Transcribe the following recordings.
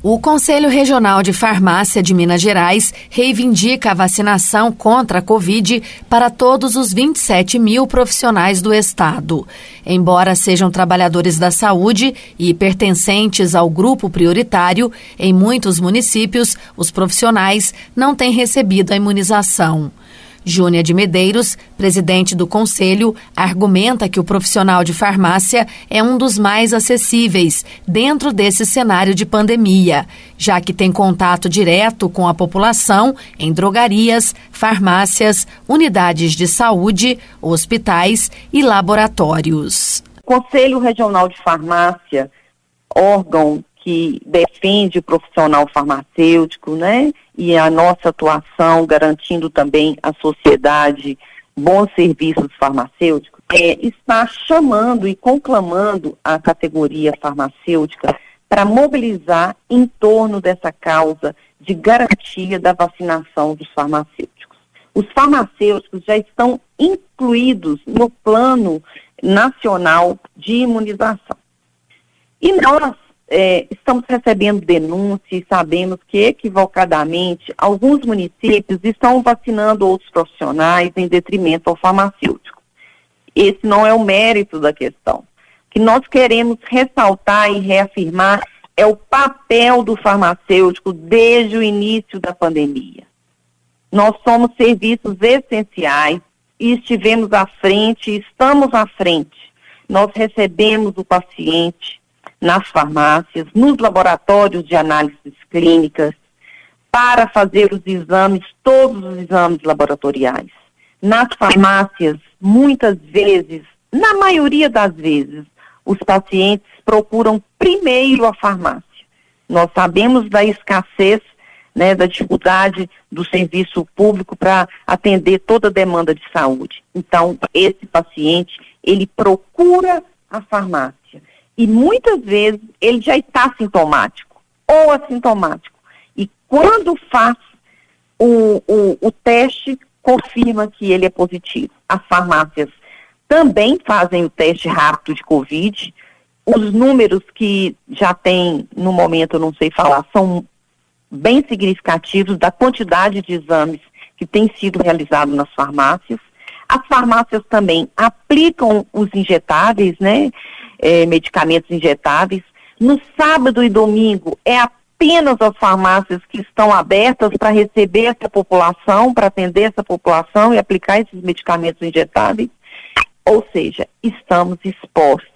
O Conselho Regional de Farmácia de Minas Gerais reivindica a vacinação contra a Covid para todos os 27 mil profissionais do Estado. Embora sejam trabalhadores da saúde e pertencentes ao grupo prioritário, em muitos municípios, os profissionais não têm recebido a imunização. Júnia de Medeiros, presidente do conselho, argumenta que o profissional de farmácia é um dos mais acessíveis dentro desse cenário de pandemia, já que tem contato direto com a população em drogarias, farmácias, unidades de saúde, hospitais e laboratórios. Conselho Regional de Farmácia, órgão que defende o profissional farmacêutico, né? E a nossa atuação garantindo também à sociedade bons serviços farmacêuticos, é, está chamando e conclamando a categoria farmacêutica para mobilizar em torno dessa causa de garantia da vacinação dos farmacêuticos. Os farmacêuticos já estão incluídos no plano nacional de imunização. E nós é, estamos recebendo denúncias, sabemos que equivocadamente alguns municípios estão vacinando outros profissionais em detrimento ao farmacêutico. Esse não é o mérito da questão. O que nós queremos ressaltar e reafirmar é o papel do farmacêutico desde o início da pandemia. Nós somos serviços essenciais e estivemos à frente, estamos à frente. Nós recebemos o paciente, nas farmácias, nos laboratórios de análises clínicas, para fazer os exames, todos os exames laboratoriais. Nas farmácias, muitas vezes, na maioria das vezes, os pacientes procuram primeiro a farmácia. Nós sabemos da escassez, né, da dificuldade do serviço público para atender toda a demanda de saúde. Então, esse paciente, ele procura a farmácia e muitas vezes ele já está sintomático ou assintomático. E quando faz o, o, o teste, confirma que ele é positivo. As farmácias também fazem o teste rápido de Covid. Os números que já tem, no momento eu não sei falar, são bem significativos da quantidade de exames que tem sido realizado nas farmácias. As farmácias também aplicam os injetáveis, né? É, medicamentos injetáveis. No sábado e domingo é apenas as farmácias que estão abertas para receber essa população, para atender essa população e aplicar esses medicamentos injetáveis. Ou seja, estamos expostos,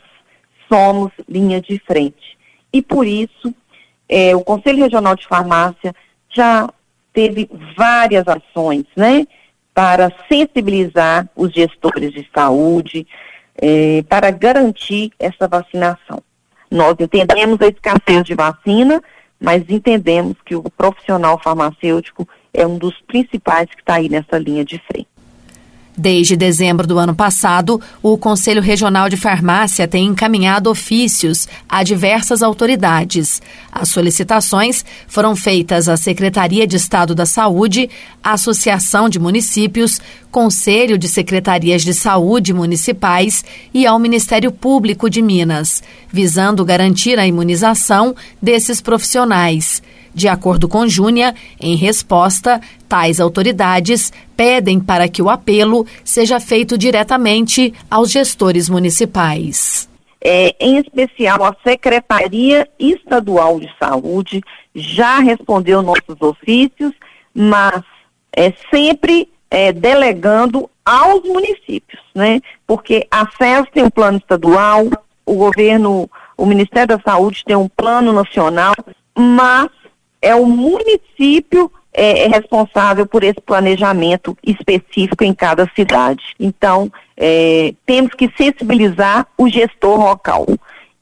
somos linha de frente. E por isso, é, o Conselho Regional de Farmácia já teve várias ações, né, para sensibilizar os gestores de saúde, é, para garantir essa vacinação. Nós entendemos a escassez de vacina, mas entendemos que o profissional farmacêutico é um dos principais que está aí nessa linha de frente. Desde dezembro do ano passado, o Conselho Regional de Farmácia tem encaminhado ofícios a diversas autoridades. As solicitações foram feitas à Secretaria de Estado da Saúde, Associação de Municípios, Conselho de Secretarias de Saúde Municipais e ao Ministério Público de Minas, visando garantir a imunização desses profissionais. De acordo com Júnia, em resposta, tais autoridades pedem para que o apelo seja feito diretamente aos gestores municipais. É, em especial, a Secretaria Estadual de Saúde já respondeu nossos ofícios, mas é sempre é, delegando aos municípios, né? Porque a FES tem um plano estadual, o governo, o Ministério da Saúde tem um plano nacional, mas é o município é, é, responsável por esse planejamento específico em cada cidade. Então, é, temos que sensibilizar o gestor local.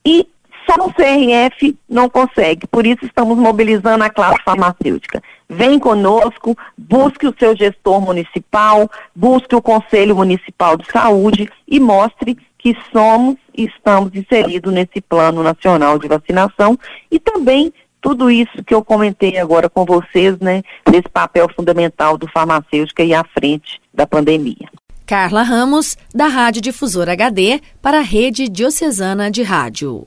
E só o CRF não consegue, por isso estamos mobilizando a classe farmacêutica. Vem conosco, busque o seu gestor municipal, busque o Conselho Municipal de Saúde e mostre que somos e estamos inseridos nesse plano nacional de vacinação e também tudo isso que eu comentei agora com vocês, né, nesse papel fundamental do farmacêutico e à frente da pandemia. Carla Ramos, da Rádio Difusora HD, para a Rede Diocesana de Rádio.